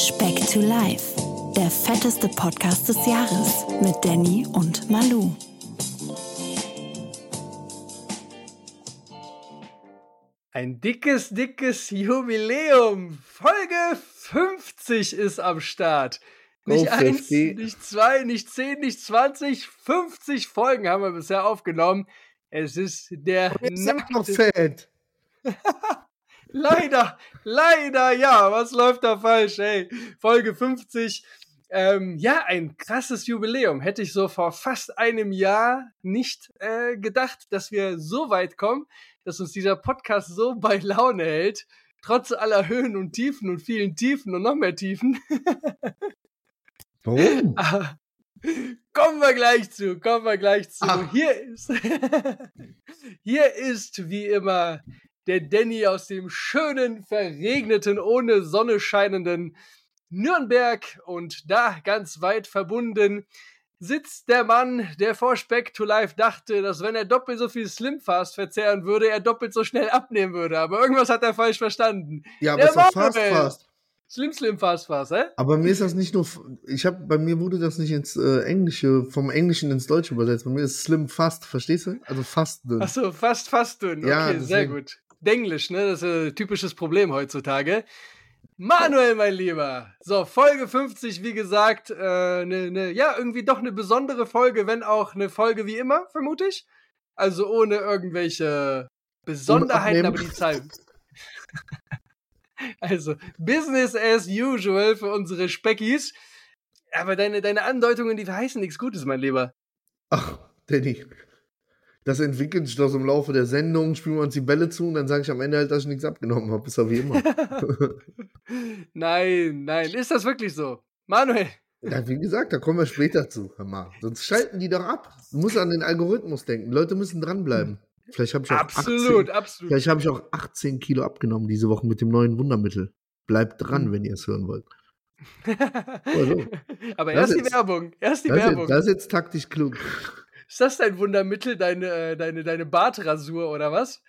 Speck to Life, der fetteste Podcast des Jahres mit Danny und Malu. Ein dickes, dickes Jubiläum. Folge 50 ist am Start. Nicht Go eins, 50. nicht zwei, nicht zehn, nicht 20, 50 Folgen haben wir bisher aufgenommen. Es ist der Jetzt sind wir noch fett. Leider, leider, ja. Was läuft da falsch, ey? Folge 50. Ähm, ja, ein krasses Jubiläum. Hätte ich so vor fast einem Jahr nicht äh, gedacht, dass wir so weit kommen, dass uns dieser Podcast so bei Laune hält. Trotz aller Höhen und Tiefen und vielen Tiefen und noch mehr Tiefen. Warum? Ah, Kommen wir gleich zu, kommen wir gleich zu. Ah. Hier ist, hier ist wie immer der Danny aus dem schönen, verregneten, ohne Sonne scheinenden Nürnberg und da ganz weit verbunden sitzt der Mann, der vor Speck to Life dachte, dass wenn er doppelt so viel Slimfast verzehren würde, er doppelt so schnell abnehmen würde. Aber irgendwas hat er falsch verstanden. Ja, aber Der ist doch fast fast. Slim Slim Fast Fast, hä? Aber mir ist das nicht nur, ich habe, bei mir wurde das nicht ins äh, Englische, vom Englischen ins Deutsche übersetzt. Bei mir ist Slim fast, verstehst du? Also fast dünn. Ach so, fast, fast dünn. Ja, okay, sehr deswegen. gut. Denglisch, ne? Das ist ein typisches Problem heutzutage. Manuel, mein Lieber. So, Folge 50, wie gesagt, äh, ne, ne, ja, irgendwie doch eine besondere Folge, wenn auch eine Folge wie immer, vermute ich. Also ohne irgendwelche Besonderheiten, aber die Zahl. also, Business as usual für unsere Speckis. Aber deine, deine Andeutungen, die verheißen nichts Gutes, mein Lieber. Ach, Danny. Das entwickelt sich doch so im Laufe der Sendung, spielen wir uns die Bälle zu und dann sage ich am Ende halt, dass ich nichts abgenommen habe. Ist doch wie immer. Nein, nein, ist das wirklich so? Manuel, ja, wie gesagt, da kommen wir später zu. Hör mal. Sonst schalten die doch ab. Du musst an den Algorithmus denken. Leute müssen dranbleiben. Vielleicht habe ich auch absolut, 18, absolut. Vielleicht habe ich auch 18 Kilo abgenommen diese Woche mit dem neuen Wundermittel. Bleibt dran, wenn ihr es hören wollt. so. Aber erst die ist- Werbung, erst die Das ist, Werbung. jetzt, das ist jetzt taktisch klug. Ist das dein Wundermittel, deine, äh, deine, deine Bartrasur oder was?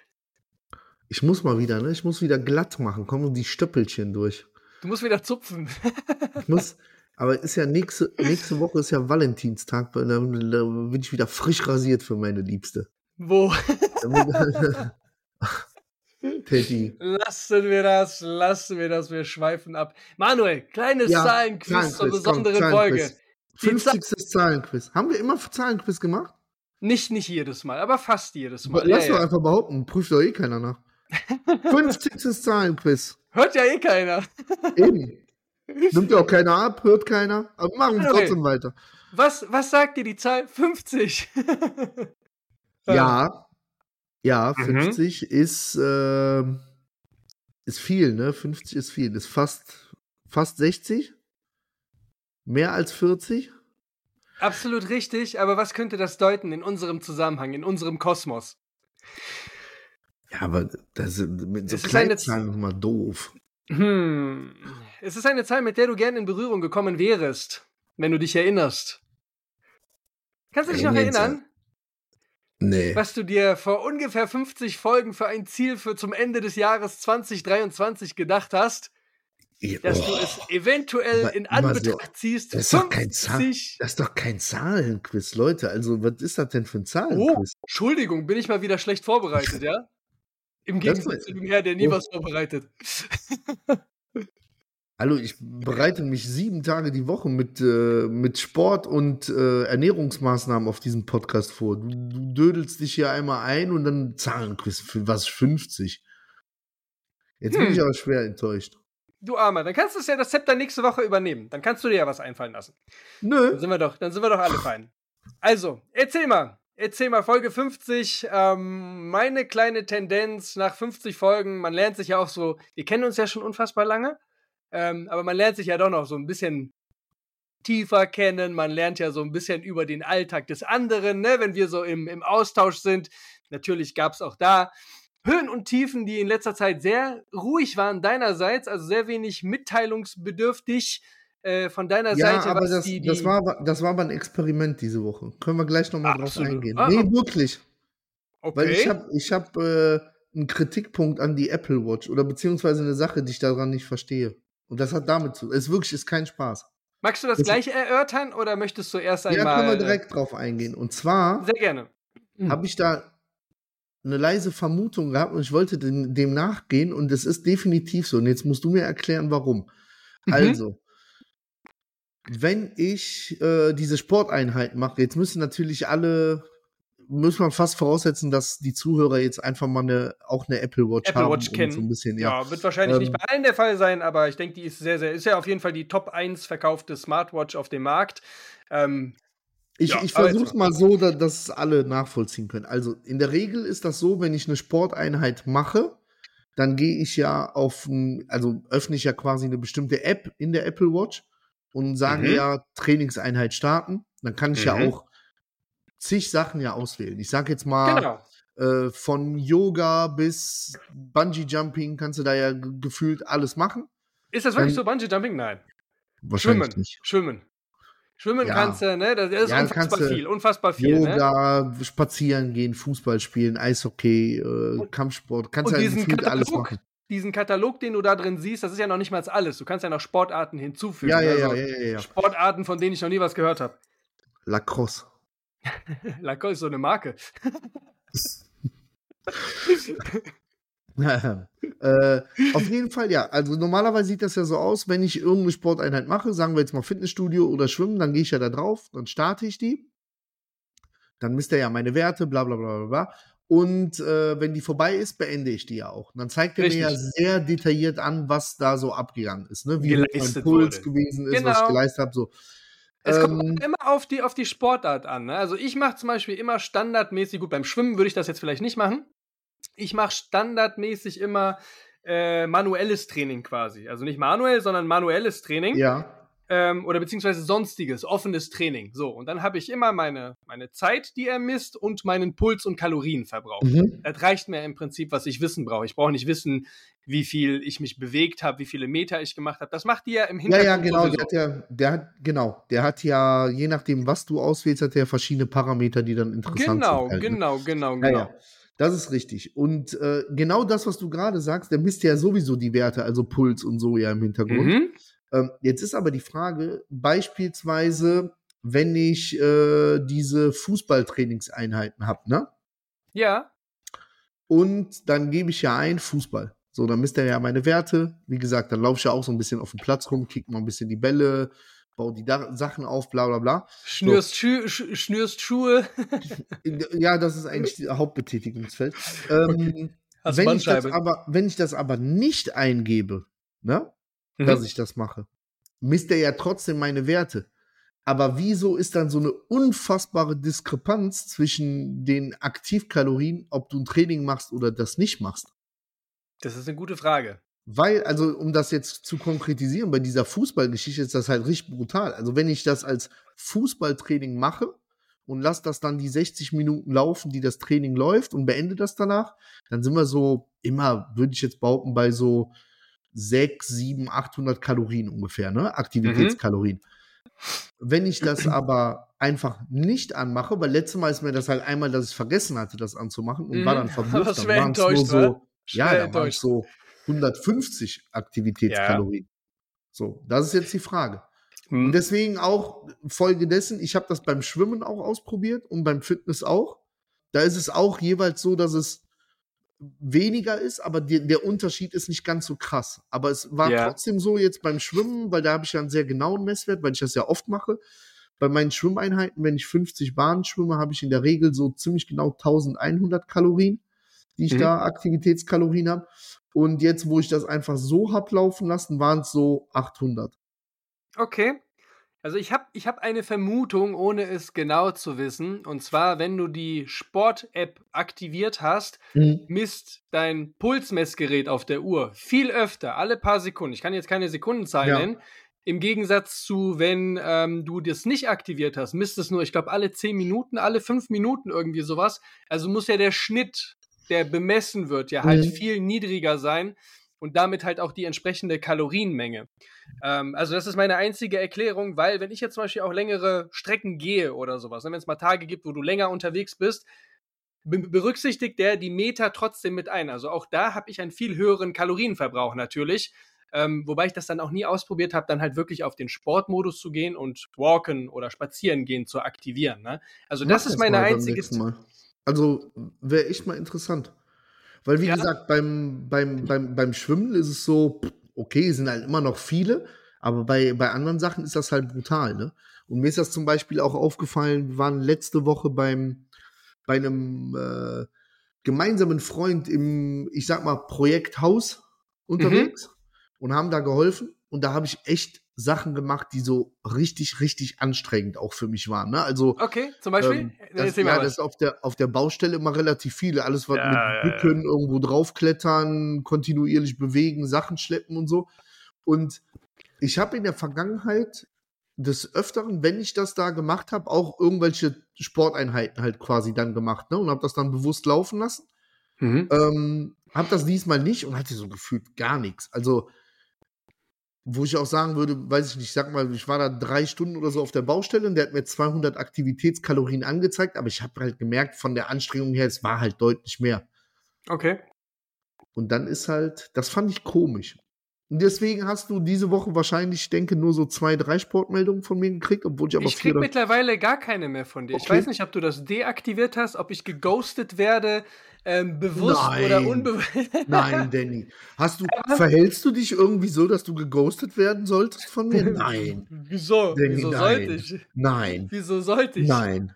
Ich muss mal wieder, ne? Ich muss wieder glatt machen. Kommen die Stöppelchen durch. Du musst wieder zupfen. Ich muss, aber ist ja nächste, nächste Woche ist ja Valentinstag. Da, bin ich wieder frisch rasiert für meine Liebste. Wo? Teddy. lassen wir das, lassen wir das, wir schweifen ab. Manuel, kleines Ja, Zahlenquiz zur besonderen Folge. Zahlenquiz. Die 50. Zahlenquiz. Haben wir immer Zahlenquiz gemacht? Nicht, nicht jedes Mal, aber fast jedes Mal. Lass Ja, doch ja. einfach behaupten. Prüft doch eh keiner nach. 50. Zahlenquiz. Hört ja eh keiner. Eben. Nimmt ja auch keiner ab, hört keiner. Aber machen wir Okay. trotzdem weiter. Was, was sagt dir die Zahl 50? Ja. Ja, Mhm. 50 ist, ähm, ist viel, ne? 50 ist viel. Ist fast, fast 60. Mehr als 40. Absolut richtig, aber was könnte das deuten in unserem Zusammenhang, in unserem Kosmos? Ja, aber das ist mit so Kleinzahlen nochmal doof. Hm. Es ist eine Zahl, mit der du gerne in Berührung gekommen wärest, wenn du dich erinnerst. Kannst du dich noch erinnern, Nee. was du dir vor ungefähr 50 Folgen für ein Ziel für zum Ende des Jahres 2023 gedacht hast, dass du Oh, es eventuell in immer so- Anbetracht ziehst? das ist doch kein Zahl. 50 Das ist doch kein Zahlenquiz, Leute. Also, was ist das denn für ein Oh, Zahlenquiz? Entschuldigung, bin ich mal wieder schlecht vorbereitet, ja? Im Gegensatz zu dem Herr, der nie Oh. was vorbereitet. Hallo, ich bereite mich sieben Tage die Woche mit, äh, mit Sport und äh, Ernährungsmaßnahmen auf diesem Podcast vor. Du, du dödelst dich hier einmal ein und dann Zahlenquiz für was 50. Jetzt bin Hm. ich aber schwer enttäuscht. Du Armer, dann kannst du es ja das Zepter nächste Woche übernehmen. Dann kannst du dir ja was einfallen lassen. Nö. Dann sind wir doch, dann sind wir doch alle fein. Also, erzähl mal. Erzähl mal, Folge 50. Ähm, meine kleine Tendenz nach 50 Folgen. Man lernt sich ja auch so, wir kennen uns ja schon unfassbar lange, ähm, aber man lernt sich ja doch noch so ein bisschen tiefer kennen. Man lernt ja so ein bisschen über den Alltag des anderen, ne? wenn wir so im, im Austausch sind. Natürlich gab es auch da Höhen und Tiefen, die in letzter Zeit sehr ruhig waren deinerseits, also sehr wenig mitteilungsbedürftig äh, von deiner Ja, Seite. aber was das, die, die, das, war, aber- das war aber ein Experiment diese Woche. Können wir gleich nochmal drauf eingehen. Ah, nee, wirklich. okay. Weil ich habe ich hab, äh, einen Kritikpunkt an die Apple Watch oder beziehungsweise eine Sache, die ich daran nicht verstehe. Und das hat damit zu. Es ist wirklich ist kein Spaß. Magst du das, Das- gleich erörtern oder möchtest du erst Ja, einmal. können wir direkt drauf eingehen. Und zwar Sehr gerne. Mhm. habe ich da eine leise Vermutung gehabt und ich wollte dem, dem nachgehen und es ist definitiv so. Und jetzt musst du mir erklären, warum. Mhm. Also, wenn ich äh, diese Sporteinheit mache, jetzt müssen natürlich alle, muss man fast voraussetzen, dass die Zuhörer jetzt einfach mal eine, auch eine Apple Watch Apple haben Watch und kennen. so ein bisschen, ja. Ja, wird wahrscheinlich nicht Ähm, bei allen der Fall sein, aber ich denke, die ist sehr, sehr, ist ja auf jeden Fall die Top 1 verkaufte Smartwatch auf dem Markt. Ähm, Ich, Ja, ich aber versuche jetzt- mal so, da, dass es alle nachvollziehen können. Also in der Regel ist das so, wenn ich eine Sporteinheit mache, dann gehe ich ja auf, also öffne ich ja quasi eine bestimmte App in der Apple Watch und sage Mhm. ja Trainingseinheit starten. Dann kann ich ja Mhm. auch zig Sachen ja auswählen. Ich sage jetzt mal genau. äh, von Yoga bis Bungee Jumping kannst du da ja ge- gefühlt alles machen. Ist das wirklich dann- so Bungee Jumping? Nein. Wahrscheinlich Schwimmen. nicht. Schwimmen. Schwimmen Ja. kannst du, ne? Das ist Ja, unfassbar viel. Unfassbar viel. Ne? Yoga, spazieren gehen, Fußball spielen, Eishockey, äh, Kampfsport, kannst ja diesen gefühlt alles Katalog, machen. diesen Katalog, den du da drin siehst, das ist ja noch nicht mal alles. Du kannst ja noch Sportarten hinzufügen. Ja, ja, ja, also ja, ja. Sportarten, von denen ich noch nie was gehört habe. Lacrosse. Lacoste ist so eine Marke. äh, auf jeden Fall, ja. Also normalerweise sieht das ja so aus, wenn ich irgendeine Sporteinheit mache, sagen wir jetzt mal Fitnessstudio oder Schwimmen, dann gehe ich ja da drauf, dann starte ich die. Dann misst er ja meine Werte, bla bla bla bla bla. Und äh, wenn die vorbei ist, beende ich die ja auch. Und dann zeigt er mir ja sehr detailliert an, was da so abgegangen ist, ne? Wie mein Puls wurde. gewesen ist, was Genau. ich geleistet habe. So. Es kommt Ähm, immer auf die, auf die Sportart an. Ne? Also ich mache zum Beispiel immer standardmäßig, gut, beim Schwimmen würde ich das jetzt vielleicht nicht machen. Ich mache standardmäßig immer äh, manuelles Training quasi. Also nicht manuell, sondern manuelles Training. Ja. ähm, oder beziehungsweise sonstiges, offenes Training. So, und dann habe ich immer meine, meine Zeit, die er misst und meinen Puls und Kalorienverbrauch. Mhm. Das reicht mir im Prinzip, was ich wissen brauche. Ich brauche nicht wissen, wie viel ich mich bewegt habe, wie viele Meter ich gemacht habe. Das macht die ja im Ja, Hintergrund ja, genau. sowieso. Der hat ja, der hat, genau, der hat ja, je nachdem, was du auswählst, hat er verschiedene Parameter, die dann interessant Genau, sind. halt, ne? genau, genau, Ja, genau. ja. Das ist richtig. Und äh, genau das, was du gerade sagst, der misst ja sowieso die Werte, also Puls und so ja im Hintergrund. Mhm. Ähm, jetzt ist aber die Frage, beispielsweise, wenn ich äh, diese Fußballtrainingseinheiten habe, ne? Ja, Und dann gebe ich ja ein Fußball. So, dann misst er ja meine Werte. Wie gesagt, dann laufe ich ja auch so ein bisschen auf dem Platz rum, kick mal ein bisschen die Bälle, baue die da Sachen auf, bla bla bla. schnürst, Schu sch schnürst Schuhe. Ja, das ist eigentlich das Hauptbetätigungsfeld. Ähm, Hast wenn, ich das aber, wenn ich das aber nicht eingebe, ne, Mhm. dass ich das mache, misst er ja trotzdem meine Werte. Aber wieso ist dann so eine unfassbare Diskrepanz zwischen den Aktivkalorien, ob du ein Training machst oder das nicht machst? Das ist eine gute Frage. Weil, also um das jetzt zu konkretisieren, bei dieser Fußballgeschichte ist das halt richtig brutal. Also wenn ich das als Fußballtraining mache und lasse das dann die 60 Minuten laufen, die das Training läuft und beende das danach, dann sind wir so immer, würde ich jetzt behaupten, bei so 6, 7, 800 Kalorien ungefähr, ne? Aktivitätskalorien. Wenn ich das aber einfach nicht anmache, weil letztes Mal ist mir das halt einmal, dass ich vergessen hatte, das anzumachen und war Mhm. dann verblüfft. Warst Dann schwer waren's nur enttäuscht, so, wa? ja, da es enttäuscht. so 150 Aktivitätskalorien. So, das ist jetzt die Frage. Und Hm. deswegen auch Folge dessen, ich habe das beim Schwimmen auch ausprobiert und beim Fitness auch. Da ist es auch jeweils so, dass es weniger ist, aber die, der Unterschied ist nicht ganz so krass. Aber es war Ja. trotzdem so jetzt beim Schwimmen, weil da habe ich ja einen sehr genauen Messwert, weil ich das ja oft mache. Bei meinen Schwimmeinheiten, wenn ich 50 Bahnen schwimme, habe ich in der Regel so ziemlich genau 1100 Kalorien, die ich Mhm. da Aktivitätskalorien habe. Und jetzt, wo ich das einfach so hab laufen lassen, waren es so 800. Okay. Also ich habe ich hab eine Vermutung, ohne es genau zu wissen. Und zwar, wenn du die Sport-App aktiviert hast, misst dein Pulsmessgerät auf der Uhr viel öfter, alle paar Sekunden. Ich kann jetzt keine Sekundenzahl Ja. nennen. Im Gegensatz zu, wenn ähm, du das nicht aktiviert hast, misst es nur, ich glaube, alle 10 Minuten, alle 5 Minuten irgendwie sowas. Also muss ja der Schnitt, der bemessen wird, ja halt Mhm. viel niedriger sein und damit halt auch die entsprechende Kalorienmenge. Ähm, also das ist meine einzige Erklärung, weil wenn ich jetzt zum Beispiel auch längere Strecken gehe oder sowas, ne, wenn es mal Tage gibt, wo du länger unterwegs bist, be berücksichtigt der die Meter trotzdem mit ein. Also auch da habe ich einen viel höheren Kalorienverbrauch natürlich. Ähm, wobei ich das dann auch nie ausprobiert habe, dann halt wirklich auf den Sportmodus zu gehen und walken oder spazieren gehen zu aktivieren. Ne? Also das Mach ist meine einzige. Also wäre echt mal interessant. Weil, wie Ja. gesagt, beim, beim, beim, beim Schwimmen ist es so, okay, sind halt immer noch viele, aber bei, bei anderen Sachen ist das halt brutal, ne? Und mir ist das zum Beispiel auch aufgefallen, wir waren letzte Woche beim, bei einem äh, gemeinsamen Freund im, ich sag mal, Projekthaus unterwegs und haben da geholfen. Und da habe ich echt Sachen gemacht, die so richtig, richtig anstrengend auch für mich waren. Ne? Also Okay, zum Beispiel? ähm, das, ja, das ist auf der, auf der Baustelle immer relativ viele. Alles, was Ja, mit ja, ja. Bücken, irgendwo draufklettern, kontinuierlich bewegen, Sachen schleppen und so. Und ich habe in der Vergangenheit des Öfteren, wenn ich das da gemacht habe, auch irgendwelche Sporteinheiten halt quasi dann gemacht ne? und habe das dann bewusst laufen lassen. Mhm. Ähm, hab das diesmal nicht und hatte so gefühlt gar nichts. Also, wo ich auch sagen würde, weiß ich nicht, sag mal, ich war da drei Stunden oder so auf der Baustelle und der hat mir 200 Aktivitätskalorien angezeigt, aber ich habe halt gemerkt, von der Anstrengung her, es war halt deutlich mehr. Okay. Und dann ist halt, das fand ich komisch. Und deswegen hast du diese Woche wahrscheinlich, ich denke, nur so zwei, drei Sportmeldungen von mir gekriegt, obwohl ich aber Ich krieg mittlerweile gar keine mehr von dir. Ich Okay. weiß nicht, ob du das deaktiviert hast, ob ich geghostet werde, ähm, bewusst Nein. oder unbewusst. Nein, Danny. Hast du, verhältst du dich irgendwie so, dass du geghostet werden solltest von mir? Nein. Wieso? Danny, Wieso nein. sollte ich? Nein. Wieso sollte ich? Nein.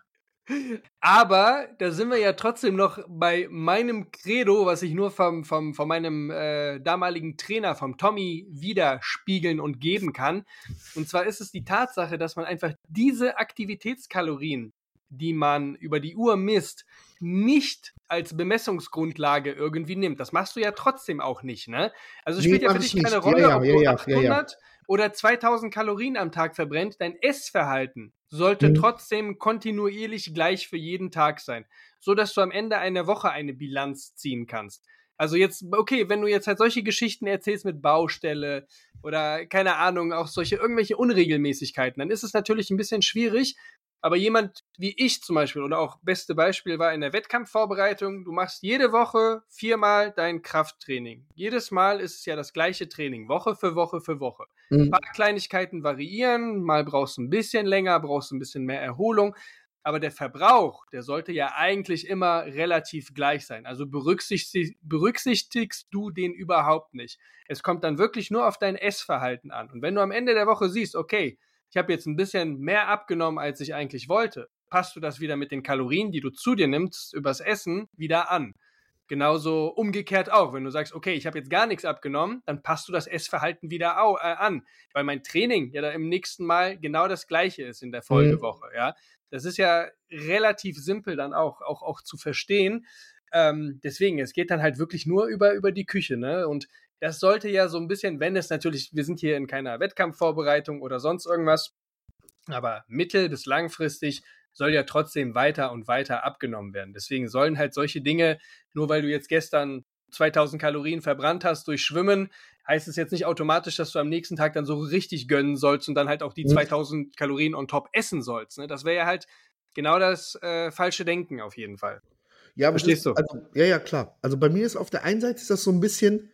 Aber da sind wir ja trotzdem noch bei meinem Credo, was ich nur vom, vom, von meinem äh, damaligen Trainer, vom Tommy, widerspiegeln und geben kann. Und zwar ist es die Tatsache, dass man einfach diese Aktivitätskalorien, die man über die Uhr misst, nicht als Bemessungsgrundlage irgendwie nimmt. Das machst du ja trotzdem auch nicht, ne? Also Nee, spielt ja mach für ich dich keine nicht. Rolle, Ja, ja, ob ja, du ja, ja, 800 oder 2000 Kalorien am Tag verbrennt. Dein Essverhalten sollte Mhm. trotzdem kontinuierlich gleich für jeden Tag sein, so dass du am Ende einer Woche eine Bilanz ziehen kannst. Also jetzt, okay, wenn du jetzt halt solche Geschichten erzählst mit Baustelle oder keine Ahnung, auch solche irgendwelche Unregelmäßigkeiten, dann ist es natürlich ein bisschen schwierig. Aber jemand wie ich zum Beispiel oder auch beste Beispiel war in der Wettkampfvorbereitung, du machst jede Woche viermal dein Krafttraining. Jedes Mal ist es ja das gleiche Training, Woche für Woche für Woche. Ein Mhm. paar Kleinigkeiten variieren, mal brauchst du ein bisschen länger, brauchst du ein bisschen mehr Erholung. Aber der Verbrauch, der sollte ja eigentlich immer relativ gleich sein. Also berücksichtig, berücksichtigst du den überhaupt nicht. Es kommt dann wirklich nur auf dein Essverhalten an. Und wenn du am Ende der Woche siehst, okay, ich habe jetzt ein bisschen mehr abgenommen, als ich eigentlich wollte, passt du das wieder mit den Kalorien, die du zu dir nimmst, übers Essen wieder an. Genauso umgekehrt auch, wenn du sagst, okay, ich habe jetzt gar nichts abgenommen, dann passt du das Essverhalten wieder au, äh, an, weil mein Training ja da im nächsten Mal genau das gleiche ist in der Folgewoche, ja. Das ist ja relativ simpel dann auch, auch, auch zu verstehen. Ähm, deswegen, es geht dann halt wirklich nur über, über die Küche, ne? Und das sollte ja so ein bisschen, wenn es natürlich, wir sind hier in keiner Wettkampfvorbereitung oder sonst irgendwas, aber mittel- bis langfristig soll ja trotzdem weiter und weiter abgenommen werden. Deswegen sollen halt solche Dinge, nur weil du jetzt gestern 2000 Kalorien verbrannt hast durch Schwimmen, heißt es jetzt nicht automatisch, dass du am nächsten Tag dann so richtig gönnen sollst und dann halt auch die Mhm. 2000 Kalorien on top essen sollst. Ne? Das wäre ja halt genau das äh, falsche Denken auf jeden Fall. Ja, Verstehst ist, du? Also, ja, ja, klar. Also bei mir ist auf der einen Seite ist das so ein bisschen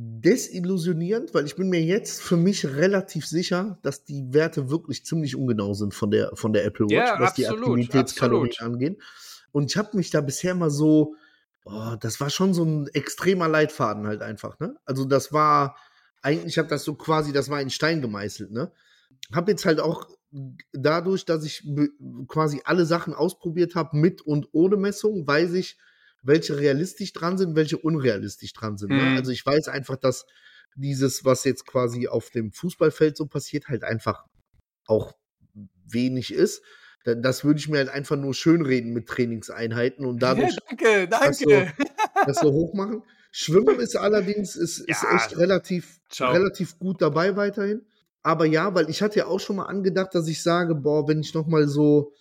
desillusionierend, weil ich bin mir jetzt für mich relativ sicher, dass die Werte wirklich ziemlich ungenau sind von der, von der Apple Watch, Ja, was die absolut, Aktivitätskalorien absolut. angehen. Und ich habe mich da bisher mal so, oh, das war schon so ein extremer Leitfaden halt einfach, ne? Also das war, eigentlich habe das so quasi, das war in Stein gemeißelt, ne? Hab jetzt halt auch dadurch, dass ich quasi alle Sachen ausprobiert habe mit und ohne Messung, weiß ich, welche realistisch dran sind, welche unrealistisch dran sind. Ne? Mhm. Also ich weiß einfach, dass dieses, was jetzt quasi auf dem Fußballfeld so passiert, halt einfach auch wenig ist. Da- Das würde ich mir halt einfach nur schönreden mit Trainingseinheiten und dadurch danke, das so, das so hoch machen. Schwimmen ist allerdings ist, ist Ja. echt relativ, Ciao. relativ gut dabei weiterhin. Aber ja, weil ich hatte ja auch schon mal angedacht, dass ich sage, boah, wenn ich noch mal so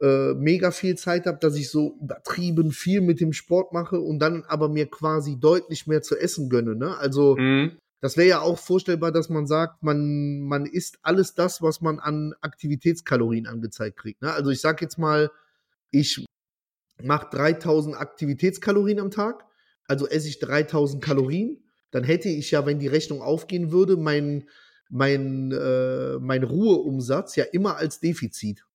äh, mega viel Zeit habe, dass ich so übertrieben viel mit dem Sport mache und dann aber mir quasi deutlich mehr zu essen gönne. Ne? Also Mhm. das wäre ja auch vorstellbar, dass man sagt, man, man isst alles das, was man an Aktivitätskalorien angezeigt kriegt. Ne? Also ich sag jetzt mal, ich mache 3000 Aktivitätskalorien am Tag, also esse ich 3000 Kalorien, dann hätte ich ja, wenn die Rechnung aufgehen würde, mein, mein, äh, mein Ruheumsatz ja immer als Defizit.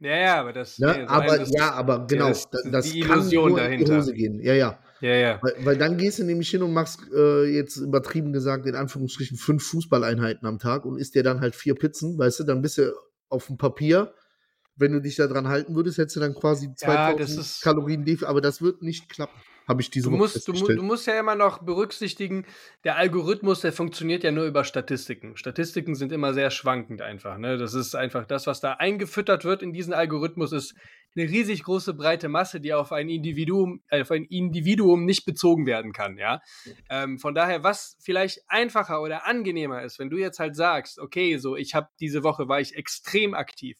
Ja, ja, aber das. Ne? nee, aber das- ja, aber genau, das- das, das- das die kann Illusion nur in die dahinter. Hose gehen. Ja, ja. Ja, ja. Weil, weil dann gehst du nämlich hin und machst äh, jetzt übertrieben gesagt in Anführungsstrichen fünf Fußballeinheiten am Tag und isst dir dann halt vier Pizzen, weißt du, dann bist du auf dem Papier, wenn du dich da dran halten würdest, hättest du dann quasi 2000 das ist- Kalorien aber das wird nicht klappen, habe ich diese Du musst, du, du musst ja immer noch berücksichtigen, der Algorithmus, der funktioniert ja nur über Statistiken. Statistiken sind immer sehr schwankend einfach. Ne? Das ist einfach das, was da eingefüttert wird in diesen Algorithmus, ist eine riesig große breite Masse, die auf ein Individuum, äh, auf ein Individuum nicht bezogen werden kann. Ja? Ähm, von daher, was vielleicht einfacher oder angenehmer ist, wenn du jetzt halt sagst, okay, so ich habe diese Woche war ich extrem aktiv,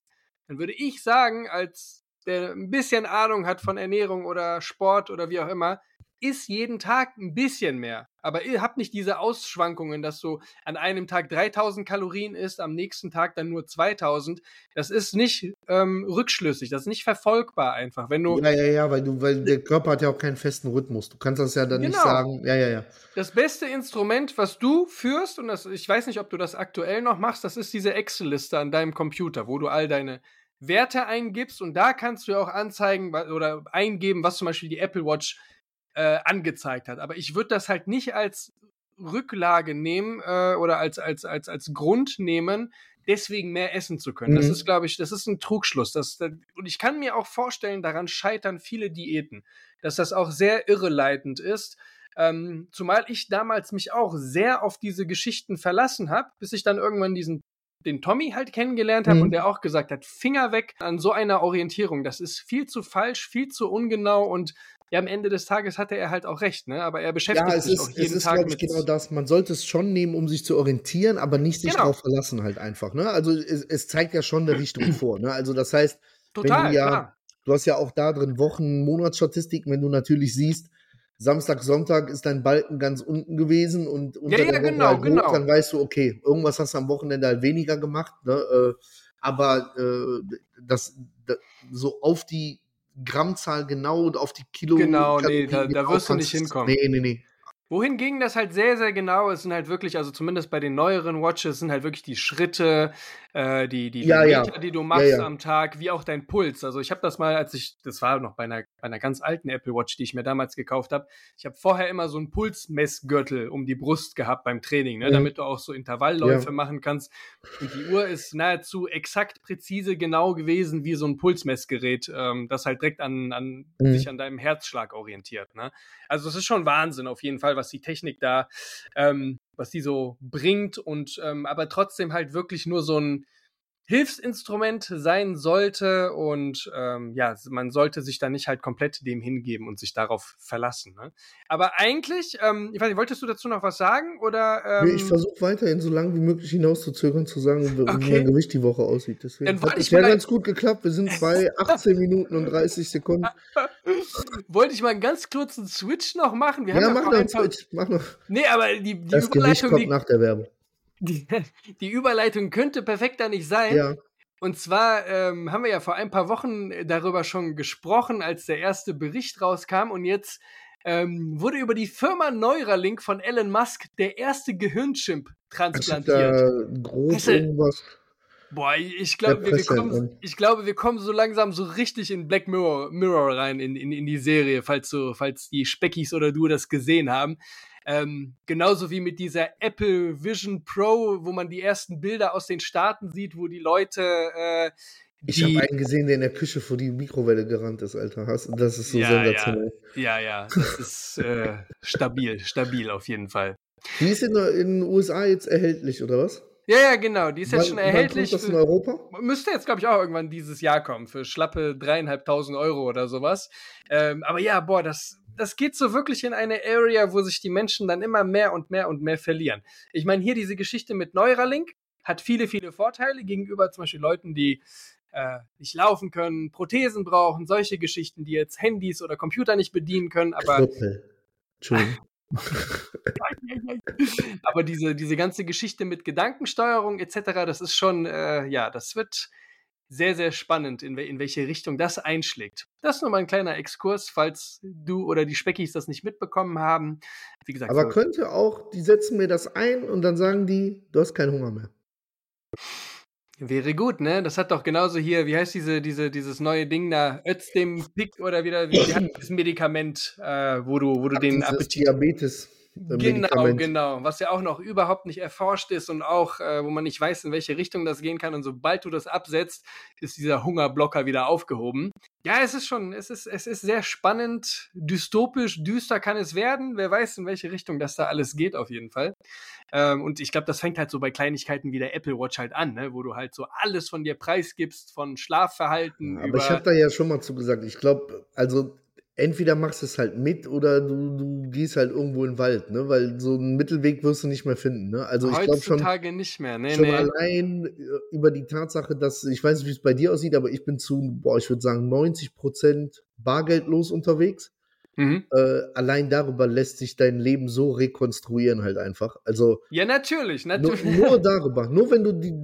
dann würde ich sagen, als der ein bisschen Ahnung hat von Ernährung oder Sport oder wie auch immer, isst jeden Tag ein bisschen mehr. Aber ihr habt nicht diese Ausschwankungen, dass du an einem Tag 3000 Kalorien isst, am nächsten Tag dann nur 2000. Das ist nicht ähm, rückschlüssig, das ist nicht verfolgbar einfach. Wenn du ja, ja, ja, weil du, weil der Körper hat ja auch keinen festen Rhythmus. Du kannst das ja dann nicht Genau. sagen. Ja, ja, ja. das beste Instrument, was du führst, und das, ich weiß nicht, ob du das aktuell noch machst, das ist diese Excel-Liste an deinem Computer, wo du all deine Werte eingibst und da kannst du ja auch anzeigen oder eingeben, was zum Beispiel die Apple Watch äh, angezeigt hat. Aber ich würde das halt nicht als Rücklage nehmen äh, oder als, als, als, als Grund nehmen, deswegen mehr essen zu können. Das Mhm. ist, glaube ich, das ist ein Trugschluss. Das, das, und ich kann mir auch vorstellen, daran scheitern viele Diäten, dass das auch sehr irreleitend ist. Ähm, zumal ich damals mich auch sehr auf diese Geschichten verlassen habe, bis ich dann irgendwann diesen den Tommy halt kennengelernt habe Mhm. und der auch gesagt hat, Finger weg an so einer Orientierung. Das ist viel zu falsch, viel zu ungenau und ja, am Ende des Tages hatte er halt auch recht, ne? Aber er beschäftigt Ja, es sich ist, auch es jeden ist Tag mit. genau das. Man sollte es schon nehmen, um sich zu orientieren, aber nicht sich Genau. darauf verlassen halt einfach. Ne? Also es, es zeigt ja schon eine Richtung vor. Ne? Also das heißt, Total, wenn du ja, klar. du hast ja auch da drin Wochen, Monatsstatistiken, wenn du natürlich siehst, Samstag, Sonntag ist dein Balken ganz unten gewesen und unter Ja, ja, der Woche genau, halt hoch, genau. dann weißt du, okay, irgendwas hast du am Wochenende halt weniger gemacht, ne? äh, aber äh, das, das so auf die Grammzahl genau und auf die Kilo Genau, nee, da- da genau wirst du nicht hinkommen. Nee, nee, nee. Wohingegen das halt sehr, sehr genau ist, sind halt wirklich, also zumindest bei den neueren Watches, sind halt wirklich die Schritte, äh, die, die, die Ja, ja. Meter, die du machst Ja, ja. am Tag, wie auch dein Puls. Also ich habe das mal, als ich, das war noch bei einer, bei einer ganz alten Apple Watch, die ich mir damals gekauft habe. Ich habe vorher immer so einen Pulsmessgürtel um die Brust gehabt beim Training, ne, Mhm. damit du auch so Intervallläufe Ja. machen kannst. Und die Uhr ist nahezu exakt präzise genau gewesen wie so ein Pulsmessgerät, ähm, das halt direkt an, an Mhm. sich an deinem Herzschlag orientiert. Ne? Also es ist schon Wahnsinn auf jeden Fall, was die Technik da, ähm, was die so bringt und ähm, aber trotzdem halt wirklich nur so ein Hilfsinstrument sein sollte und ähm, ja, man sollte sich da nicht halt komplett dem hingeben und sich darauf verlassen. Ne? Aber eigentlich, ähm, ich weiß nicht, wolltest du dazu noch was sagen oder? Ähm, Nee, ich versuche weiterhin so lange wie möglich hinauszuzögern, zu sagen, wie Okay. mein Gewicht die Woche aussieht. Deswegen Dann hat es ja ganz gut geklappt. Wir sind bei 18 Minuten und 30 Sekunden. wollte ich mal einen ganz kurzen Switch noch machen? Wir Ja, haben mach noch ein einen Switch. Mach noch. Nee, aber die, die Das Gewicht kommt die, nach der Werbung. Die, die Überleitung könnte perfekter nicht sein. Ja. Und zwar ähm, haben wir ja vor ein paar Wochen darüber schon gesprochen, als der erste Bericht rauskam. Und jetzt ähm, wurde über die Firma Neuralink von Elon Musk der erste hab transplantiert. da Weißt du, irgendwas. Boah, ich glaube, wir, wir kommen, entnommen. ich glaube, wir kommen so langsam so richtig in Black Mirror, Mirror rein, in, in, in die Serie, falls, so, falls die Speckis oder du das gesehen haben. Ähm, genauso wie mit dieser Apple Vision Pro, wo man die ersten Bilder aus den Staaten sieht, wo die Leute äh, Ich habe einen gesehen, der in der Küche vor die Mikrowelle gerannt ist, Alter. Das ist so Ja, sensationell. Ja, ja, das ist äh, stabil, stabil auf jeden Fall. Die ist in, den USA jetzt erhältlich, oder was? Ja, ja, genau, die ist jetzt Wann- schon wann erhältlich. kommt das in Europa? Müsste jetzt, glaube ich, auch irgendwann dieses Jahr kommen, für schlappe dreieinhalbtausend Euro oder sowas. Ähm, aber ja, boah, das, das geht so wirklich in eine Area, wo sich die Menschen dann immer mehr und mehr und mehr verlieren. Ich meine, hier diese Geschichte mit Neuralink hat viele, viele Vorteile gegenüber zum Beispiel Leuten, die äh, nicht laufen können, Prothesen brauchen, solche Geschichten, die jetzt Handys oder Computer nicht bedienen können, aber. Entschuldigung. Aber diese, diese ganze Geschichte mit Gedankensteuerung etc., das ist schon, äh, ja, das wird sehr, sehr spannend, in, in welche Richtung das einschlägt. Das ist nur mal ein kleiner Exkurs, falls du oder die Speckis das nicht mitbekommen haben. Wie gesagt, Aber könnte auch, die setzen mir das ein und dann sagen die, du hast keinen Hunger mehr. Wäre gut, ne? Das hat doch genauso hier, wie heißt diese, diese, dieses neue Ding da, Özdem Pick oder wieder, wie, wie hat das Medikament, äh, wo du, wo du Ach, den Appetit. Diabetes. Genau, genau. Was ja auch noch überhaupt nicht erforscht ist und auch, äh, wo man nicht weiß, in welche Richtung das gehen kann. Und sobald du das absetzt, ist dieser Hungerblocker wieder aufgehoben. Ja, es ist schon, es ist, es ist sehr spannend, dystopisch, düster kann es werden. Wer weiß, in welche Richtung das da alles geht, auf jeden Fall. Ähm, und ich glaube, das fängt halt so bei Kleinigkeiten wie der Apple Watch halt an, ne? wo du halt so alles von dir preisgibst, von Schlafverhalten Aber über. ich habe da ja schon mal zu gesagt, ich glaube, also entweder machst du es halt mit oder du, du gehst halt irgendwo in den Wald, ne? Weil so einen Mittelweg wirst du nicht mehr finden, ne? Also ich glaube schon, Heutzutage nicht mehr, ne? schon nee. allein äh, über die Tatsache, dass, ich weiß nicht, wie es bei dir aussieht, aber ich bin zu, boah, ich würde sagen, 90 Prozent bargeldlos unterwegs. Mhm. Äh, allein darüber lässt sich dein Leben so rekonstruieren halt einfach. Also Ja, natürlich, nur, natürlich. nur darüber, nur wenn du die,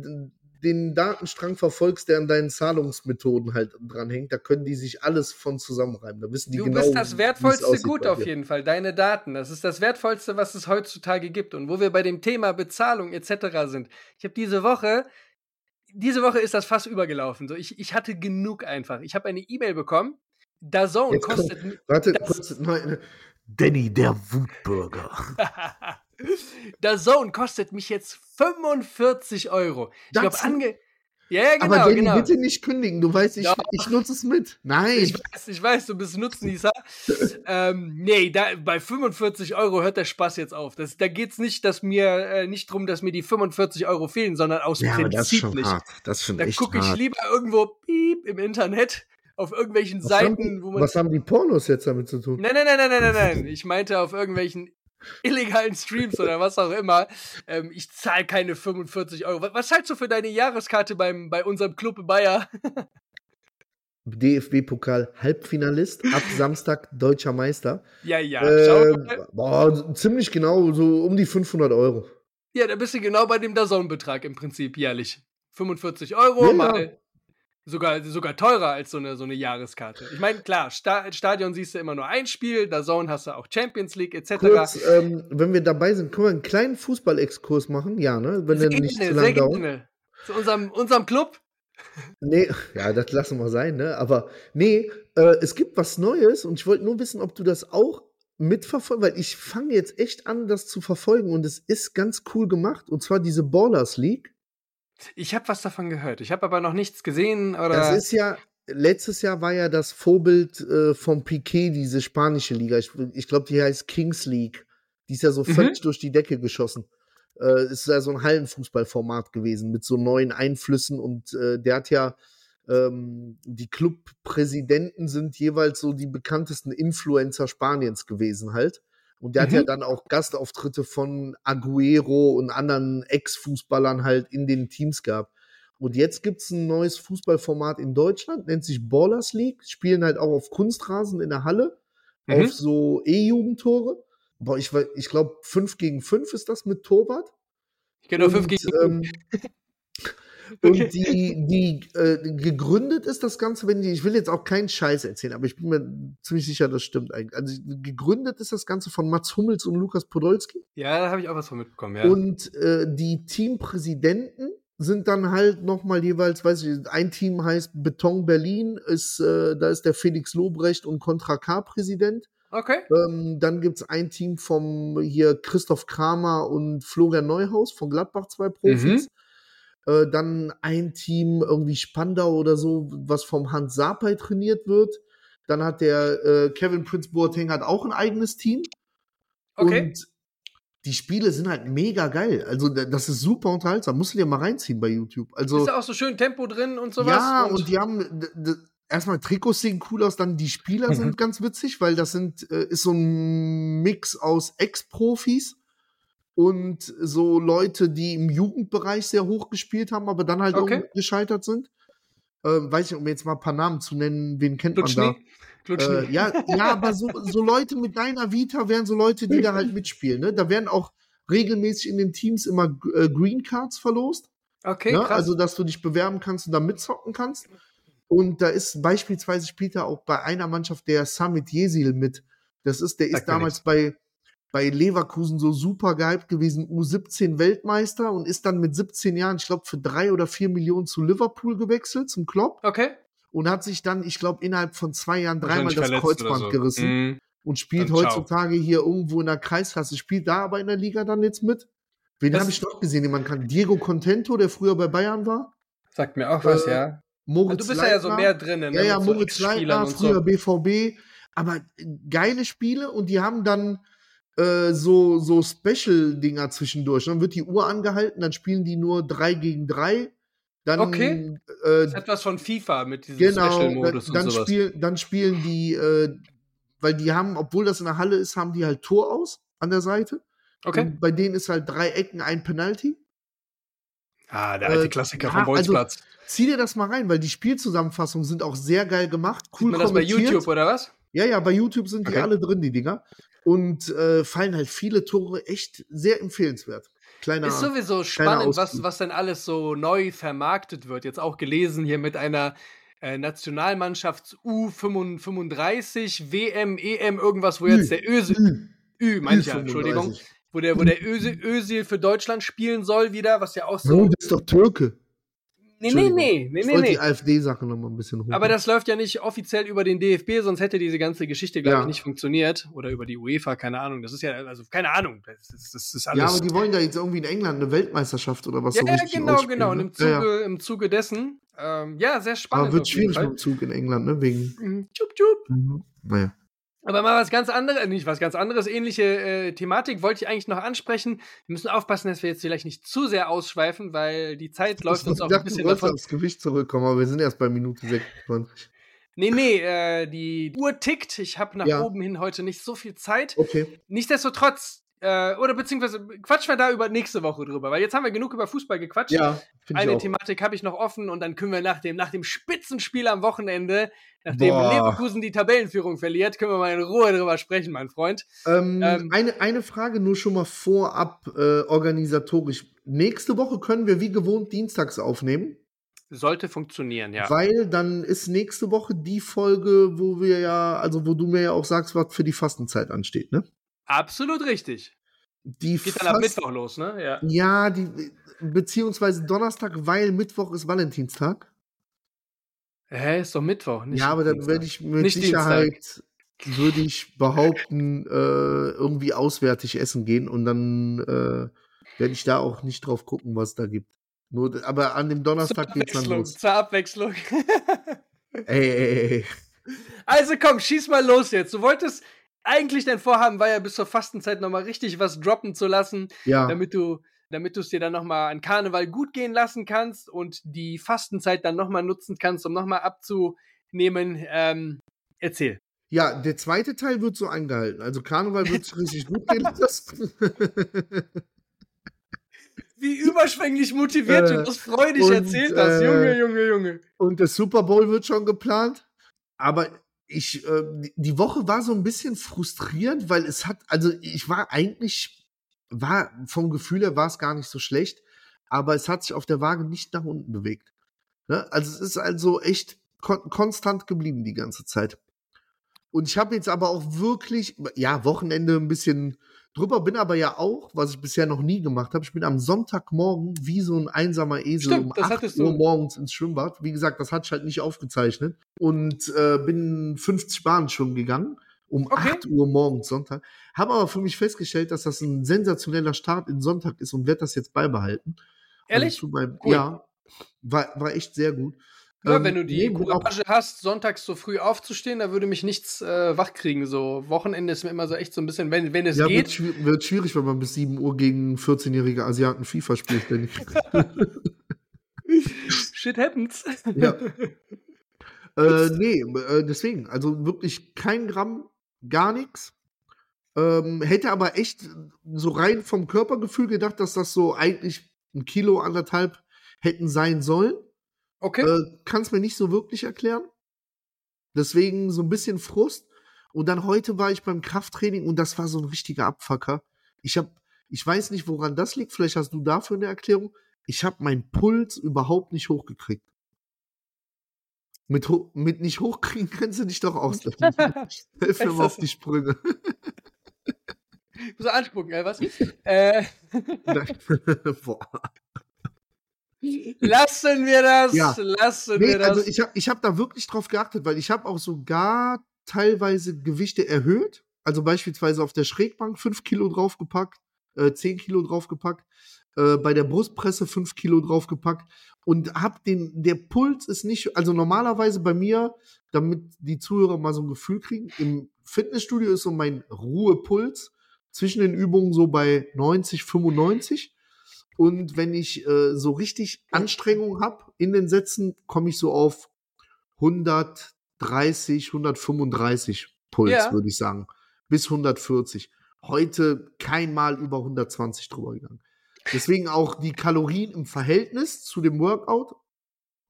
den Datenstrang verfolgst, der an deinen Zahlungsmethoden halt dranhängt, da können die sich alles von zusammenreiben. Da wissen die Du genau, bist das wertvollste Gut auf jeden Fall, deine Daten. Das ist das wertvollste, was es heutzutage gibt. Und wo wir bei dem Thema Bezahlung etc. sind. Ich habe diese Woche, diese Woche ist das fast übergelaufen. So, ich, ich hatte genug einfach. Ich habe eine E-Mail bekommen. DAZN Jetzt kostet. mi- Warte, kurz, nein. Danny, der Wutbürger. DAZN kostet mich jetzt 45 Euro. Ich glaube, ange. Ja, ja, genau, Aber Danny, genau. bitte nicht kündigen. Du weißt, ich, ich nutze es mit. Nein. Ich weiß, ich weiß, du bist Nutznießer. ähm, nee, da, bei 45 Euro hört der Spaß jetzt auf. Das, da geht's nicht, dass mir äh, nicht drum, dass mir die 45 Euro fehlen, sondern aus ja, aber das ist Prinzip schon nicht. hart. Das ist schon Da gucke ich lieber irgendwo piep im Internet auf irgendwelchen Was haben, Seiten, die, wo man. was haben die Pornos jetzt damit zu tun? Nein, nein, nein, nein, nein, nein, nein. Ich meinte auf irgendwelchen illegalen Streams oder was auch immer. Ähm, ich zahle keine 45 Euro. Was, was zahlst du für deine Jahreskarte beim, bei unserem Club Bayer? DFB-Pokal Halbfinalist, ab Samstag deutscher Meister. ja, ja. Äh, boah, ziemlich genau, so um die 500 Euro. Ja, da bist du genau bei dem Dazone-Betrag im Prinzip jährlich. 45 Euro Ja, mal. Sogar, sogar teurer als so eine, so eine Jahreskarte. Ich meine, klar, Sta Stadion siehst du immer nur ein Spiel, Dazone hast du auch Champions League etc. Kurz, ähm, wenn wir dabei sind, können wir einen kleinen Fußball-Exkurs machen? Ja, ne? Wenn sehr der nicht zu sehr dauert. Zu unserem, unserem Club. Nee, ja, das lassen wir sein, ne? Aber nee, äh, es gibt was Neues und ich wollte nur wissen, ob du das auch mitverfolgst, weil ich fange jetzt echt an, das zu verfolgen und es ist ganz cool gemacht und zwar diese Ballers League. Ich habe was davon gehört. Ich habe aber noch nichts gesehen. Oder Das ist ja, letztes Jahr war ja das Vorbild äh, vom Piquet, diese spanische Liga. Ich, ich glaube, die heißt Kings League. Die ist ja so Mhm. völlig durch die Decke geschossen. Äh, ist ja so ein Hallenfußballformat gewesen mit so neuen Einflüssen und äh, der hat ja ähm, die Clubpräsidenten sind jeweils so die bekanntesten Influencer Spaniens gewesen halt. Und der hat Mhm. ja dann auch Gastauftritte von Aguero und anderen Ex-Fußballern halt in den Teams gehabt. Und jetzt gibt es ein neues Fußballformat in Deutschland, nennt sich Ballers League. Spielen halt auch auf Kunstrasen in der Halle, Mhm. auf so E-Jugendtore. Boah, ich, ich glaube, 5 gegen 5 ist das mit Torwart. genau und, fünf gegen ähm, Okay. und die, die äh, gegründet ist das Ganze, wenn die, ich will jetzt auch keinen Scheiß erzählen, aber ich bin mir ziemlich sicher, das stimmt eigentlich. Also gegründet ist das Ganze von Mats Hummels und Lukas Podolski. Ja, da habe ich auch was von mitbekommen, ja. Und äh, die Teampräsidenten sind dann halt nochmal jeweils, weiß ich, ein Team heißt Beton Berlin, ist, äh, da ist der Felix Lobrecht und Contra K Präsident. okay. Ähm, dann gibt es ein Team vom hier Christoph Kramer und Florian Neuhaus von Gladbach, zwei Profis. Äh, dann ein Team, irgendwie Spandau oder so, was vom Hans Sapai trainiert wird. Dann hat der äh, Kevin Prince Boateng hat auch ein eigenes Team. Okay. Und die Spiele sind halt mega geil. Also, da- das ist super unterhaltsam. Musst du dir mal reinziehen bei YouTube. Also, ist da auch so schön Tempo drin und sowas? ja, und, die haben erstmal Trikots sehen cool aus, dann die Spieler Mhm. sind ganz witzig, weil das sind äh, ist so ein Mix aus Ex-Profis und so Leute, die im Jugendbereich sehr hoch gespielt haben, aber dann halt Okay. gescheitert sind. Ähm, weiß nicht, um jetzt mal ein paar Namen zu nennen, wen kennt man da? Klutschni. Äh, ja, ja, aber so, so Leute mit deiner Vita wären so Leute, die da halt mitspielen. Ne? Da werden auch regelmäßig in den Teams immer äh, Green Cards verlost. Okay, Ne? Also, dass du dich bewerben kannst und da mitzocken kannst. Und da ist beispielsweise spielt er auch bei einer Mannschaft der Summit Jesil mit. Das ist, der ist damals bei, bei Leverkusen so super gehypt gewesen, U17 Weltmeister und ist dann mit 17 Jahren, ich glaube, für drei oder vier Millionen zu Liverpool gewechselt, zum Klopp. okay. Und hat sich dann, ich glaube, innerhalb von zwei Jahren dreimal das Kreuzband so. gerissen Mhm. und spielt Dann ciao. heutzutage hier irgendwo in der Kreisklasse. Spielt da aber in der Liga dann jetzt mit. Wen habe ich noch gesehen, den man kann? Diego Contento, der früher bei Bayern war. Sagt mir auch was, Äh, ja. Moritz du bist ja, ja so Leitner. mehr drinnen. Ja, ne, ja, so Moritz Ex-Spielern Leitner, früher so. BVB. Aber geile Spiele und die haben dann äh, so, so Special-Dinger zwischendurch. Dann wird die Uhr angehalten, dann spielen die nur 3 gegen 3. Dann, Okay. Äh, Das ist etwas von FIFA mit diesem genau, dann, Special-Modus und dann, sowas. spiel, dann spielen die, äh, weil die haben, obwohl das in der Halle ist, haben die halt Tor aus an der Seite. Okay. Und bei denen ist halt drei Ecken ein Penalty. Ah, der alte äh, Klassiker vom Bolzplatz. Zieh dir das mal rein, weil die Spielzusammenfassungen sind auch sehr geil gemacht. Sieht Cool man das bei. YouTube oder was? Ja, ja, bei YouTube sind die Okay. alle drin, die Dinger. Und äh, fallen halt viele Tore echt sehr empfehlenswert. Kleiner. Ist sowieso spannend, was, was denn alles so neu vermarktet wird. Jetzt auch gelesen hier mit einer äh, Nationalmannschafts U35, WM, EM, irgendwas, wo Ü. jetzt der Öse, Ü, Ü, mancher, Ü35. Entschuldigung, wo der, wo der Öse, Özil für Deutschland spielen soll wieder, was ja auch So, so. das ist doch Türke. Nee, nee, nee, nee, ich wollte nee. die AfD-Sache noch mal ein bisschen hoch. Aber das läuft ja nicht offiziell über den DFB, sonst hätte diese ganze Geschichte, glaube Ja. ich, nicht funktioniert. Oder über die UEFA, keine Ahnung. Das ist ja, also keine Ahnung. Das ist, das ist alles. ja, aber die wollen da jetzt irgendwie in England eine Weltmeisterschaft oder was ja, so ja, richtig genau, ausspielen, genau. Und im Zuge, Ja, ja. im Zuge dessen, ähm, ja, sehr spannend. Aber wird schwierig mit dem Zug in England, ne? Wegen. Mhm. Tschup, tschup. Naja. Aber mal was ganz anderes, nicht was ganz anderes, ähnliche äh, Thematik wollte ich eigentlich noch ansprechen. Wir müssen aufpassen, dass wir jetzt vielleicht nicht zu sehr ausschweifen, weil die Zeit läuft uns auch ein bisschen du davon. aufs Gewicht zurückkommen, aber wir sind erst bei Minute 26. Nee, nee, äh, die Uhr tickt. Ich habe nach Ja. oben hin heute nicht so viel Zeit. Okay. Nichtsdestotrotz, äh, oder beziehungsweise quatschen wir da über nächste Woche drüber, weil jetzt haben wir genug über Fußball gequatscht. Ja, Eine. Thematik habe ich noch offen und dann können wir nach dem, nach dem Spitzenspiel am Wochenende, nachdem Boah. Leverkusen die Tabellenführung verliert, können wir mal in Ruhe drüber sprechen, mein Freund. Ähm, Ähm, eine, eine Frage nur schon mal vorab äh, organisatorisch. Nächste Woche können wir wie gewohnt dienstags aufnehmen, Sollte funktionieren, ja. weil dann ist nächste Woche die Folge, wo wir ja, also wo du mir ja auch sagst, was für die Fastenzeit ansteht, ne? Absolut richtig. Die Geht dann ab Fast- Mittwoch los, ne? Ja. Ja, die, beziehungsweise Donnerstag, weil Mittwoch ist Valentinstag. Hä, ist doch Mittwoch, nicht ja, aber dann werde ich mit Nicht Sicherheit, würde ich behaupten, äh, irgendwie auswärtig essen gehen und dann äh, werde ich da auch nicht drauf gucken, was da gibt. Nur, aber an dem Donnerstag geht's dann Abwechslung, los. zur Abwechslung. Ey, ey, ey. also komm, schieß mal los jetzt. Du wolltest, eigentlich dein Vorhaben war ja bis zur Fastenzeit nochmal richtig was droppen zu lassen, Ja, damit du damit du es dir dann nochmal an Karneval gut gehen lassen kannst und die Fastenzeit dann nochmal nutzen kannst, um nochmal abzunehmen. Ähm, erzähl. ja, der zweite Teil wird so eingehalten. Also Karneval wird sich richtig gut gehen lassen. Wie überschwänglich motiviert Äh, du das freudig und, erzählt hast. äh, Junge, Junge, Junge. Und der Super Bowl wird schon geplant. Aber ich, äh, die- Woche war so ein bisschen frustrierend, weil es hat, also ich war eigentlich, war vom Gefühl her war es gar nicht so schlecht, aber es hat sich auf der Waage nicht nach unten bewegt. Ne? Also es ist also echt kon konstant geblieben die ganze Zeit. Und ich habe jetzt aber auch wirklich, ja, Wochenende ein bisschen drüber, bin aber ja auch, was ich bisher noch nie gemacht habe, ich bin am Sonntagmorgen wie so ein einsamer Esel Stimmt, um das 8 hattest Uhr morgens ins Schwimmbad. Wie gesagt, das hatte ich halt nicht aufgezeichnet. Und äh, bin 50 Bahnen schwimmen gegangen. Um Okay. 8 Uhr morgens Sonntag. Habe aber für mich festgestellt, dass das ein sensationeller Start in Sonntag ist und werde das jetzt beibehalten. Ehrlich? Also zu meinem, Cool. Ja, war, war echt sehr gut. Ja, Ähm, wenn du die Courage hast, sonntags so früh aufzustehen, da würde mich nichts äh, wachkriegen. So Wochenende ist mir immer so echt so ein bisschen, wenn, wenn es Ja, wird, geht. schwi- wird schwierig, wenn man bis 7 Uhr gegen 14-jährige Asiaten FIFA spielt. ständig. Shit happens. Ja. äh, nee, äh, deswegen, also wirklich kein Gramm, gar nichts. Ähm, hätte aber echt so rein vom Körpergefühl gedacht, dass das so eigentlich ein Kilo, anderthalb hätten sein sollen. Okay. Äh, Kann es mir nicht so wirklich erklären. Deswegen so ein bisschen Frust. Und dann heute war ich beim Krafttraining und das war so ein richtiger Abfucker. Ich hab, ich weiß nicht, woran das liegt. Vielleicht hast du dafür eine Erklärung. ich habe meinen Puls überhaupt nicht hochgekriegt. Mit, mit nicht hochkriegen kannst du dich doch auslassen. Hilf mir mal auf die Sprünge. Ich muss anspucken, ey, was? äh. Boah. Lassen wir das, ja. lassen nee, wir das. Also ich habe ich hab da wirklich drauf geachtet, weil ich habe auch sogar teilweise Gewichte erhöht. Also beispielsweise auf der Schrägbank 5 Kilo draufgepackt, äh, 10 Kilo draufgepackt, äh, bei der Brustpresse 5 Kilo draufgepackt und hab den, der Puls ist nicht, also normalerweise bei mir, damit die Zuhörer mal so ein Gefühl kriegen, im Fitnessstudio ist so mein Ruhepuls zwischen den Übungen so bei 90, 95. Und wenn ich äh, so richtig Anstrengung habe in den Sätzen, komme ich so auf 130, 135 Puls, ja. würde ich sagen. Bis 140. Heute kein Mal über 120 drüber gegangen. Deswegen auch die Kalorien im Verhältnis zu dem Workout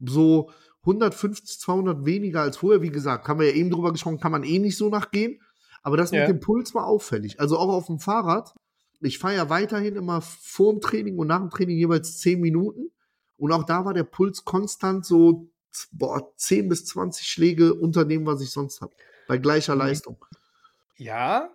so 150, 200 weniger als vorher. Wie gesagt, haben wir ja eben drüber gesprochen, kann man eh nicht so nachgehen. Aber das ja. mit dem Puls war auffällig. Also auch auf dem Fahrrad. Ich fahre ja weiterhin immer vor dem Training und nach dem Training jeweils 10 Minuten. Und auch da war der Puls konstant so boah, 10 bis 20 Schläge unter dem, was ich sonst habe. Bei gleicher mhm. Leistung. Ja,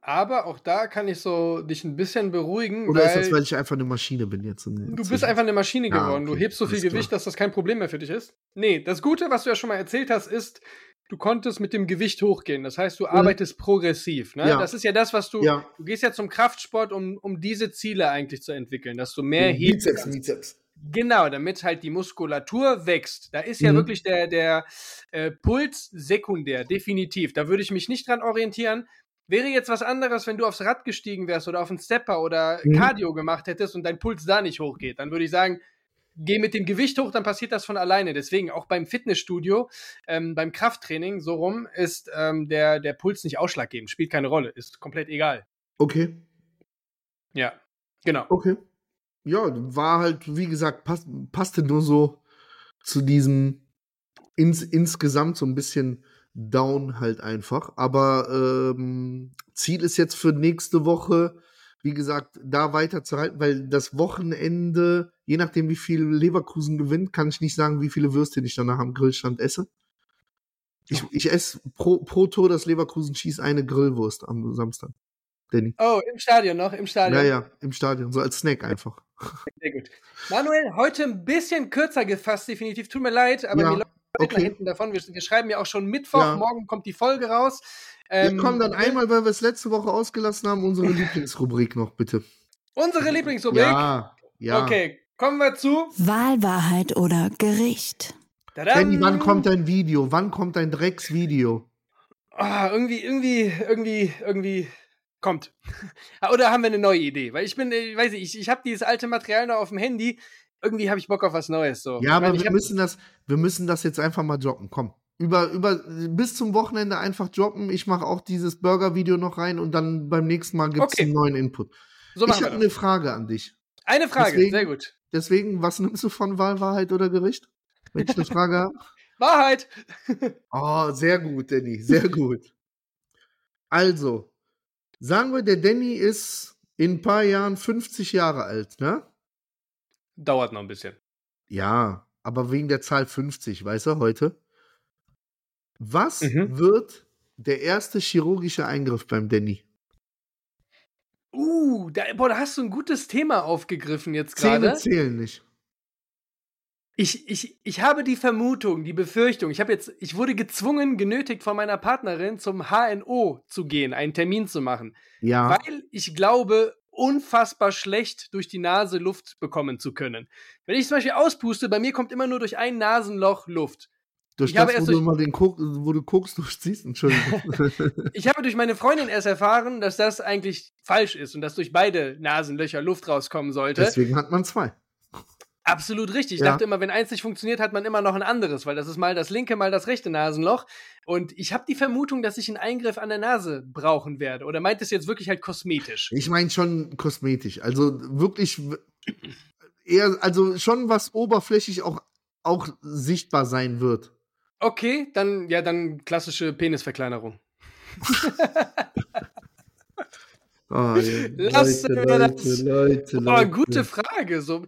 aber auch da kann ich so dich ein bisschen beruhigen. Oder ist das, weil ich einfach eine Maschine bin jetzt? Du bist einfach eine Maschine geworden. Ja, okay. Du hebst so viel Gewicht, dass das kein Problem mehr für dich ist. Nee, das Gute, was du ja schon mal erzählt hast, ist, du konntest mit dem Gewicht hochgehen. Das heißt, du mhm. arbeitest progressiv. Ne? Ja. Das ist ja das, was du. Ja. Du gehst ja zum Kraftsport, um, um diese Ziele eigentlich zu entwickeln, dass du mehr mhm. hebst. Bizeps, Bizeps. Genau, damit halt die Muskulatur wächst. Da ist ja mhm. wirklich der, der äh, Puls sekundär, definitiv. Da würde ich mich nicht dran orientieren. Wäre jetzt was anderes, wenn du aufs Rad gestiegen wärst oder auf einen Stepper oder mhm. Cardio gemacht hättest und dein Puls da nicht hochgeht, dann würde ich sagen, geh mit dem Gewicht hoch, dann passiert das von alleine. Deswegen auch beim Fitnessstudio, ähm, beim Krafttraining, so rum, ist ähm, der, der Puls nicht ausschlaggebend, spielt keine Rolle, ist komplett egal. Okay. Ja, genau. Okay. Ja, war halt, wie gesagt, pass, passte nur so zu diesem ins, insgesamt so ein bisschen down halt einfach. Aber ähm, Ziel ist jetzt für nächste Woche, wie gesagt, da weiter zu halten, weil das Wochenende je nachdem, wie viel Leverkusen gewinnt, kann ich nicht sagen, wie viele Würstchen ich danach am Grillstand esse. Ich, ich esse pro, pro Tor, das Leverkusen schießt, eine Grillwurst am Samstag. Danny. Oh, im Stadion noch, im Stadion. Ja, ja, im Stadion, so als Snack einfach. Sehr gut. Manuel, heute ein bisschen kürzer gefasst, definitiv. Tut mir leid, aber ja, wir laufen okay. hinten davon. Wir, wir, schreiben ja auch schon Mittwoch, ja. morgen kommt die Folge raus. Ähm, wir kommen dann einmal, weil wir es letzte Woche ausgelassen haben, unsere Lieblingsrubrik noch, bitte. Unsere Lieblingsrubrik? Ja, ja. Okay, Kommen wir zu Wahlwahrheit oder Gericht. Danny, wann kommt dein Video? Wann kommt dein Drecksvideo? Ah, irgendwie, irgendwie, irgendwie, irgendwie kommt. Oder haben wir eine neue Idee? Weil ich bin, ich weiß nicht, ich, ich habe dieses alte Material noch auf dem Handy. Irgendwie habe ich Bock auf was Neues. So. Ja, aber wir müssen das, wir müssen das jetzt einfach mal droppen. Komm. Über, über, bis zum Wochenende einfach droppen. Ich mache auch dieses Burger-Video noch rein und dann beim nächsten Mal gibt es okay. einen neuen Input. So ich habe eine Frage an dich. Eine Frage, deswegen, sehr gut. Deswegen, was nimmst du von Wahl, Wahrheit oder Gericht? Wenn ich eine Frage habe. Wahrheit! oh, sehr gut, Danny, sehr gut. Also, sagen wir, der Danny ist in ein paar Jahren 50 Jahre alt, ne? Dauert noch ein bisschen. Ja, aber wegen der Zahl 50, weißt du, heute. Was mhm. wird der erste chirurgische Eingriff beim Danny? Uh, da, boah, da hast du ein gutes Thema aufgegriffen jetzt gerade. Zähne zählen nicht. Ich, ich, ich habe die Vermutung, die Befürchtung, ich habe jetzt, ich wurde gezwungen, genötigt von meiner Partnerin zum HNO zu gehen, einen Termin zu machen. Ja. Weil ich glaube, unfassbar schlecht durch die Nase Luft bekommen zu können. Wenn ich zum Beispiel auspuste, bei mir kommt immer nur durch ein Nasenloch Luft. Durch ich das, wo, du mal den Guck, wo du guckst, durchziehst, Entschuldigung. ich habe durch meine Freundin erst erfahren, dass das eigentlich falsch ist und dass durch beide Nasenlöcher Luft rauskommen sollte. Deswegen hat man zwei. Absolut richtig. Ich ja. dachte immer, wenn eins nicht funktioniert, hat man immer noch ein anderes, weil das ist mal das linke, mal das rechte Nasenloch. Und ich habe die Vermutung, dass ich einen Eingriff an der Nase brauchen werde. Oder meint es jetzt wirklich halt kosmetisch? Ich meine schon kosmetisch. Also wirklich eher, also schon was oberflächlich auch, auch sichtbar sein wird. Okay, dann, ja, dann klassische Penisverkleinerung. oh. Lassen Leute, wir das. Leute, Leute, oh, gute Frage. So,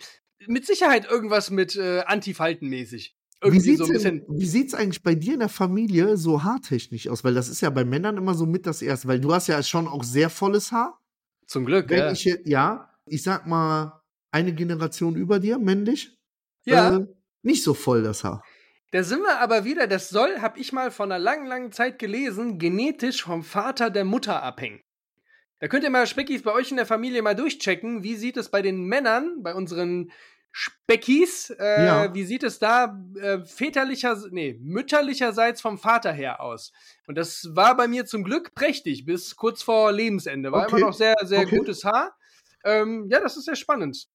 mit Sicherheit irgendwas mit äh, Antifaltenmäßig. Wie Irgendwie sieht's, so bisschen. wie sieht's eigentlich bei dir in der Familie so haartechnisch aus? Weil das ist ja bei Männern immer so mit das Erste, weil du hast ja schon auch sehr volles Haar. Zum Glück, Wenn ja. ich ja, ich sag mal, eine Generation über dir, männlich, ja. äh, nicht so voll das Haar. Da sind wir aber wieder, das soll, habe ich mal vor einer langen, langen Zeit gelesen, genetisch vom Vater der Mutter abhängen. Da könnt ihr mal Speckis bei euch in der Familie mal durchchecken, wie sieht es bei den Männern, bei unseren Speckis, äh, Ja. wie sieht es da äh, väterlicher, nee, mütterlicherseits vom Vater her aus? Und das war bei mir zum Glück prächtig, bis kurz vor Lebensende. War Okay. immer noch sehr, sehr Okay. gutes Haar. Ähm, ja, das ist sehr spannend.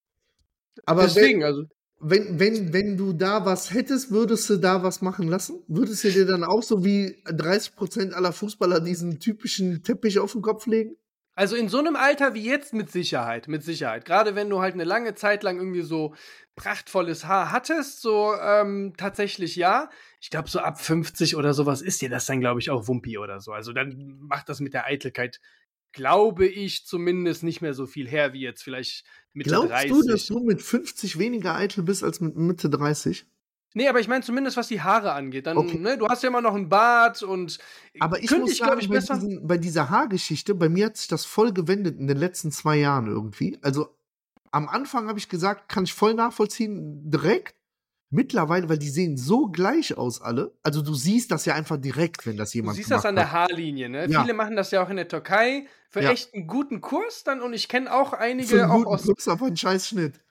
Aber Deswegen, also. Wenn, wenn, wenn du da was hättest, würdest du da was machen lassen? Würdest du dir dann auch so wie 30% aller Fußballer diesen typischen Teppich auf den Kopf legen? Also in so einem Alter wie jetzt mit Sicherheit, mit Sicherheit. Gerade wenn du halt eine lange Zeit lang irgendwie so prachtvolles Haar hattest, so ähm, tatsächlich ja. Ich glaube, so ab 50 oder sowas ist dir das dann, glaube ich, auch Wumpi oder so. Also dann macht das mit der Eitelkeit, glaube ich, zumindest nicht mehr so viel her wie jetzt vielleicht Mitte Glaubst 30. du, dass du mit 50 weniger eitel bist als mit Mitte 30? nee, aber ich meine zumindest, was die Haare angeht. Dann, Okay. ne, du hast ja immer noch einen Bart und Aber ich muss ich, sagen, ich, bei, besser. diesen, bei dieser Haargeschichte, bei mir hat sich das voll gewendet in den letzten zwei Jahren irgendwie. Also am Anfang habe ich gesagt, kann ich voll nachvollziehen, direkt. Mittlerweile, weil die sehen so gleich aus alle. Also du siehst das ja einfach direkt, wenn das Du jemand siehst das an der. Haarlinie, ne? Ja. Viele machen das ja auch in der Türkei für Ja. echt einen guten Kurs dann und ich kenne auch einige Für einen auch guten aus Plus auf einen Scheißschnitt.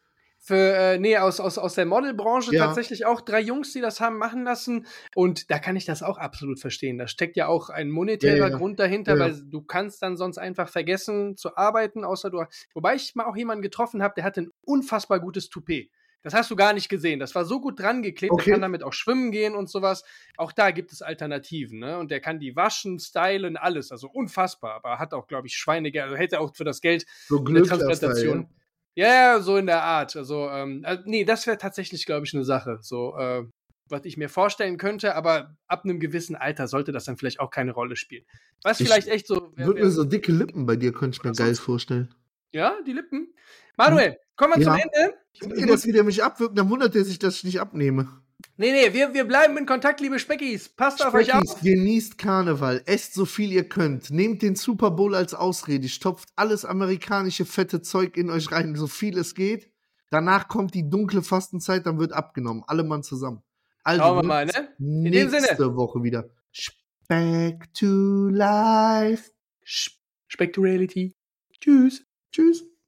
für äh, nee aus aus aus der Modelbranche Ja. tatsächlich auch drei Jungs, die das haben machen lassen und da kann ich das auch absolut verstehen. Da steckt ja auch ein monetärer. Grund dahinter, weil du kannst dann sonst einfach vergessen zu arbeiten, außer du wobei ich mal auch jemanden getroffen habe, der hatte ein unfassbar gutes Toupet. Das hast du gar nicht gesehen. Das war so gut dran geklebt, Okay. der kann damit auch schwimmen gehen und sowas. Auch da gibt es Alternativen, ne? Und der kann die waschen, stylen, alles. Also unfassbar. Aber hat auch, glaube ich, Schweinegeld, also hätte auch für das Geld So eine Transplantation. Ja, so in der Art. Also, ähm, äh, nee, das wäre tatsächlich, glaube ich, eine Sache. So, äh, was ich mir vorstellen könnte, aber ab einem gewissen Alter sollte das dann vielleicht auch keine Rolle spielen. Was Ich vielleicht echt so. wär- Würde wär- mir so dicke Lippen bei dir, könnte ich mir geil vorstellen. ja, die Lippen. Manuel, kommen wir Ja. zum Ende. Jedes, wie der mich abwirkt, dann wundert er sich, dass ich nicht abnehme. Nee, nee, wir, wir bleiben in Kontakt, liebe Speckis. Passt auf euch Speckis, auf. genießt Karneval, esst so viel ihr könnt, nehmt den Super Bowl als Ausrede, stopft alles amerikanische fette Zeug in euch rein, so viel es geht. Danach kommt die dunkle Fastenzeit, dann wird abgenommen. Alle Mann zusammen. Also, Schauen wir mal, ne? In dem nächste Sinne. Woche wieder. Back to life. Speck to Reality. Tschüss. Tschüss.